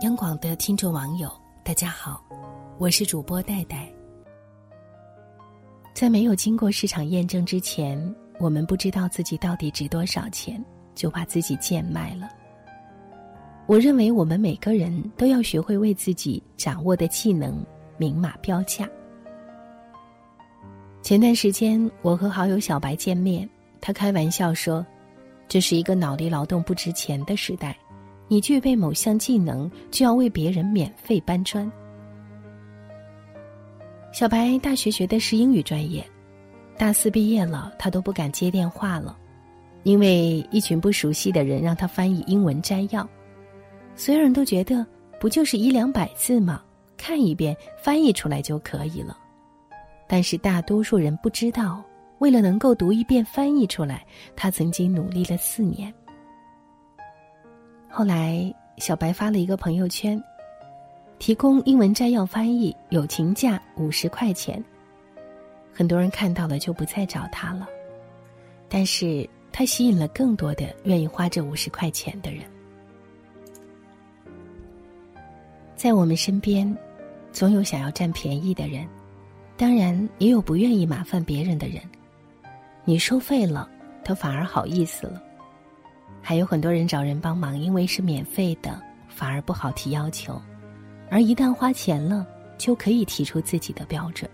央广的听众网友，大家好，我是主播戴戴。在没有经过市场验证之前，我们不知道自己到底值多少钱，就把自己贱卖了。我认为我们每个人都要学会为自己掌握的技能明码标价。前段时间，我和好友小白见面，他开玩笑说：“这是一个脑力劳动不值钱的时代。”你具备某项技能，就要为别人免费搬砖。小白大学学的是英语专业，大四毕业了，他都不敢接电话了，因为一群不熟悉的人让他翻译英文摘要。所有人都觉得不就是一两百字吗？看一遍翻译出来就可以了。但是大多数人不知道，为了能够读一遍翻译出来，他曾经努力了四年。后来，小白发了一个朋友圈，提供英文摘要翻译，友情价五十块钱。很多人看到了就不再找他了，但是他吸引了更多的愿意花这五十块钱的人。在我们身边，总有想要占便宜的人，当然也有不愿意麻烦别人的人。你收费了，他反而好意思了。还有很多人找人帮忙，因为是免费的，反而不好提要求；而一旦花钱了，就可以提出自己的标准。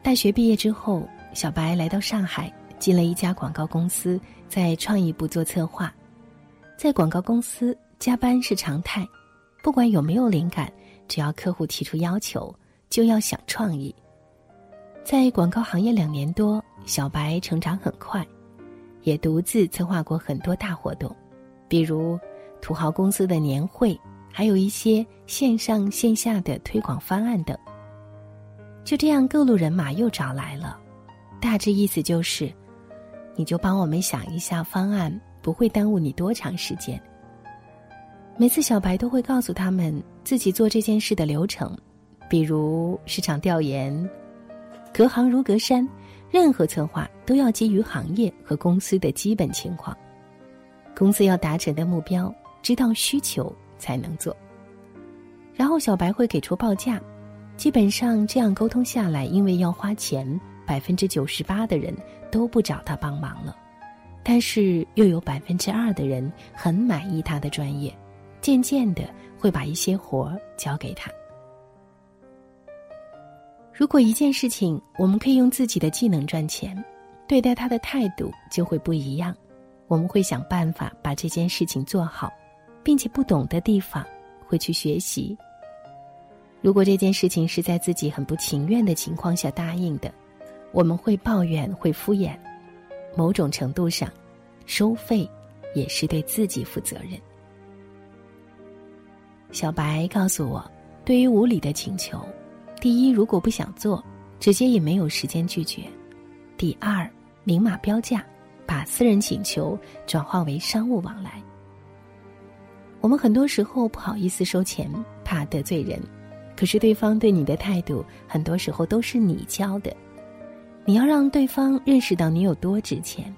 大学毕业之后，小白来到上海，进了一家广告公司，在创意部做策划。在广告公司，加班是常态，不管有没有灵感，只要客户提出要求，就要想创意。在广告行业两年多，小白成长很快。也独自策划过很多大活动，比如土豪公司的年会，还有一些线上线下的推广方案等。就这样，各路人马又找来了，大致意思就是，你就帮我们想一下方案，不会耽误你多长时间。每次小白都会告诉他们自己做这件事的流程，比如市场调研，隔行如隔山。任何策划都要基于行业和公司的基本情况，公司要达成的目标，知道需求才能做。然后小白会给出报价，基本上这样沟通下来，因为要花钱，百分之九十八的人都不找他帮忙了，但是又有百分之二的人很满意他的专业，渐渐的会把一些活儿交给他。如果一件事情我们可以用自己的技能赚钱，对待他的态度就会不一样。我们会想办法把这件事情做好，并且不懂的地方会去学习。如果这件事情是在自己很不情愿的情况下答应的，我们会抱怨、会敷衍。某种程度上，收费也是对自己负责任。小白告诉我，对于无理的请求。第一，如果不想做，直接也没有时间拒绝；第二，明码标价，把私人请求转化为商务往来。我们很多时候不好意思收钱，怕得罪人，可是对方对你的态度，很多时候都是你教的。你要让对方认识到你有多值钱。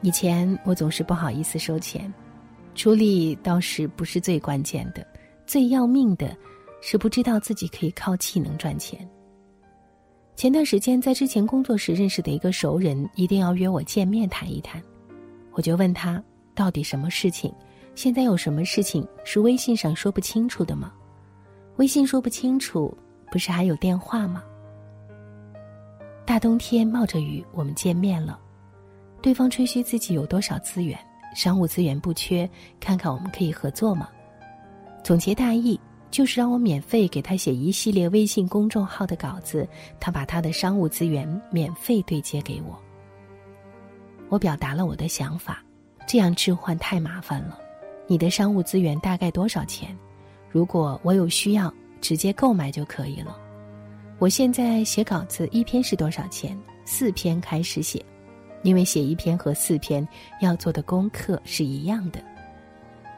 以前我总是不好意思收钱，出力倒是不是最关键的，最要命的。是不知道自己可以靠技能赚钱。前段时间在之前工作时认识的一个熟人，一定要约我见面谈一谈，我就问他到底什么事情，现在有什么事情是微信上说不清楚的吗？微信说不清楚，不是还有电话吗？大冬天冒着雨，我们见面了，对方吹嘘自己有多少资源，商务资源不缺，看看我们可以合作吗？总结大意。就是让我免费给他写一系列微信公众号的稿子，他把他的商务资源免费对接给我。我表达了我的想法，这样置换太麻烦了。你的商务资源大概多少钱？如果我有需要，直接购买就可以了。我现在写稿子一篇是多少钱？四篇开始写，因为写一篇和四篇要做的功课是一样的。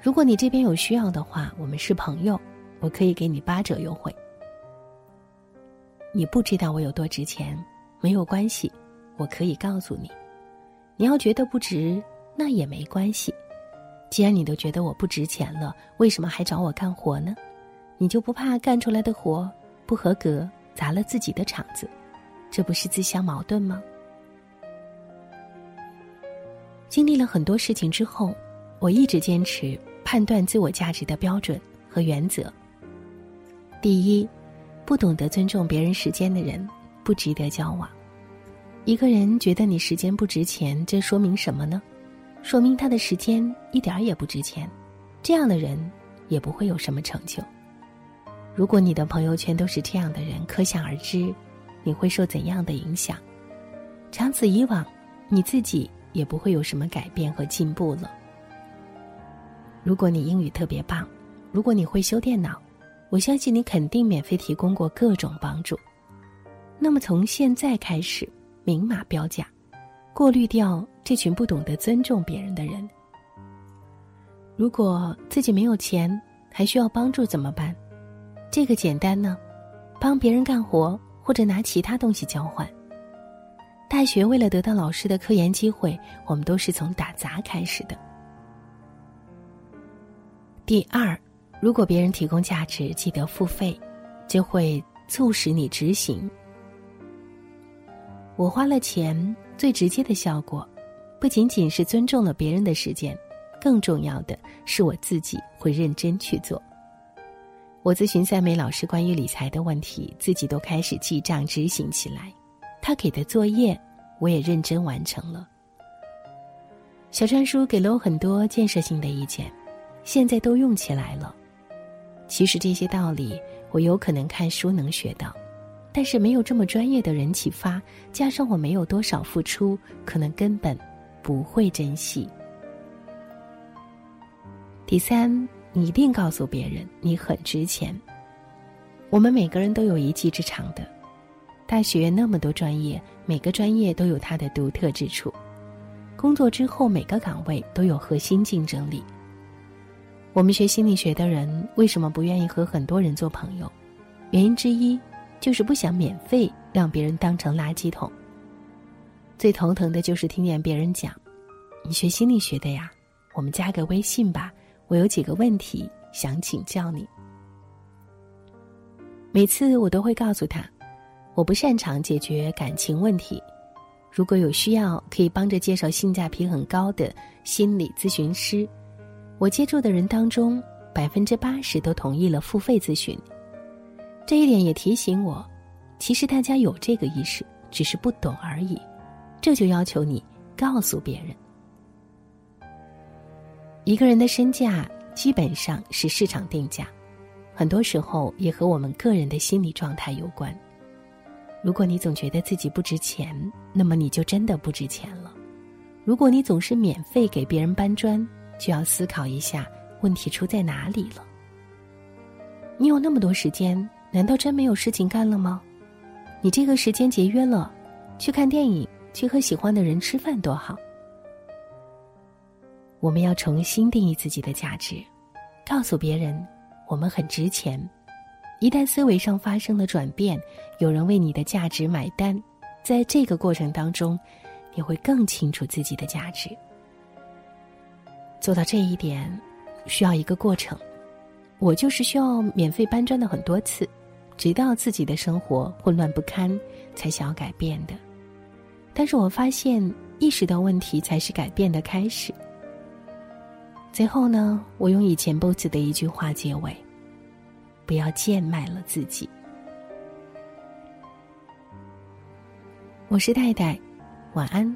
如果你这边有需要的话，我们是朋友。我可以给你八折优惠。你不知道我有多值钱，没有关系，我可以告诉你。你要觉得不值，那也没关系。既然你都觉得我不值钱了，为什么还找我干活呢？你就不怕干出来的活不合格，砸了自己的场子？这不是自相矛盾吗？经历了很多事情之后，我一直坚持判断自我价值的标准和原则。第一，不懂得尊重别人时间的人，不值得交往。一个人觉得你时间不值钱，这说明什么呢？说明他的时间一点儿也不值钱。这样的人也不会有什么成就。如果你的朋友圈都是这样的人，可想而知，你会受怎样的影响？长此以往，你自己也不会有什么改变和进步了。如果你英语特别棒，如果你会修电脑，我相信你肯定免费提供过各种帮助。那么从现在开始。明码标价，过滤掉这群不懂得尊重别人的人。如果自己没有钱，还需要帮助怎么办？这个简单呢，帮别人干活或者拿其他东西交换。大学为了得到老师的科研机会，我们都是从打杂开始的。第二，如果别人提供价值，记得付费，就会促使你执行。我花了钱，最直接的效果，不仅仅是尊重了别人的时间，更重要的是我自己会认真去做。我咨询赛美老师关于理财的问题，自己都开始记账执行起来。他给的作业，我也认真完成了。小川叔给了我很多建设性的意见，现在都用起来了。其实这些道理，我有可能看书能学到。但是没有这么专业的人启发，加上我没有多少付出，可能根本不会珍惜。第三，你一定告诉别人你很值钱。我们每个人都有一技之长的，大学那么多专业，每个专业都有它的独特之处。工作之后，每个岗位都有核心竞争力。我们学心理学的人为什么不愿意和很多人做朋友？原因之一。就是不想免费让别人当成垃圾桶。最头疼的就是听见别人讲：“你学心理学的呀，我们加个微信吧，我有几个问题想请教你。”每次我都会告诉他，我不擅长解决感情问题，如果有需要，可以帮着介绍性价比很高的心理咨询师。我接触的人当中，百分之八十都同意了付费咨询。这一点也提醒我，其实大家有这个意识，只是不懂而已。这就要求你告诉别人。一个人的身价基本上是市场定价，很多时候也和我们个人的心理状态有关。如果你总觉得自己不值钱，那么你就真的不值钱了。如果你总是免费给别人搬砖，就要思考一下问题出在哪里了。你有那么多时间。难道真没有事情干了吗？你这个时间节约了，去看电影，去和喜欢的人吃饭，多好。我们要重新定义自己的价值，告诉别人我们很值钱。一旦思维上发生了转变，有人为你的价值买单，在这个过程当中，你会更清楚自己的价值。做到这一点，需要一个过程。我就是需要免费搬砖的很多次。直到自己的生活混乱不堪，才想要改变的。但是我发现，意识到问题才是改变的开始。最后呢，我用以前 BOSS 的一句话结尾：不要贱卖了自己。我是戴戴，晚安。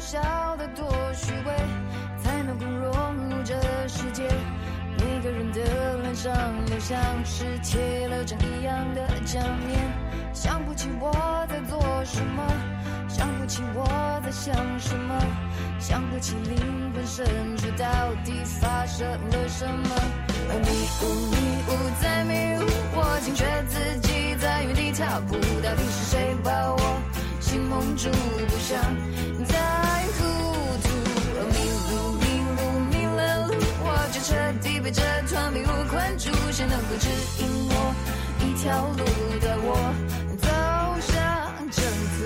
笑得多虚伪，才能够融入这世界。每个人的脸上都像是贴了张一样的假面。想不起我在做什么，想不起我在想什么，想不起灵魂深处到底发生了什么。而迷雾迷雾在迷雾，我惊觉自己在原地踏步，到底是谁把我心蒙住，不想彻底被这团迷雾困住谁能够指引我一条路带我走向正途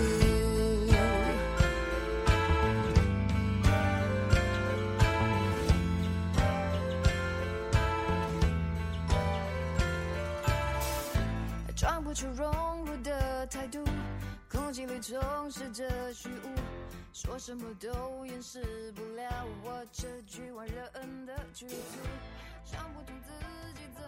装不出融入的态度空气里充斥着虚无。说什么都掩饰不了我这局外人的局促想不通自己怎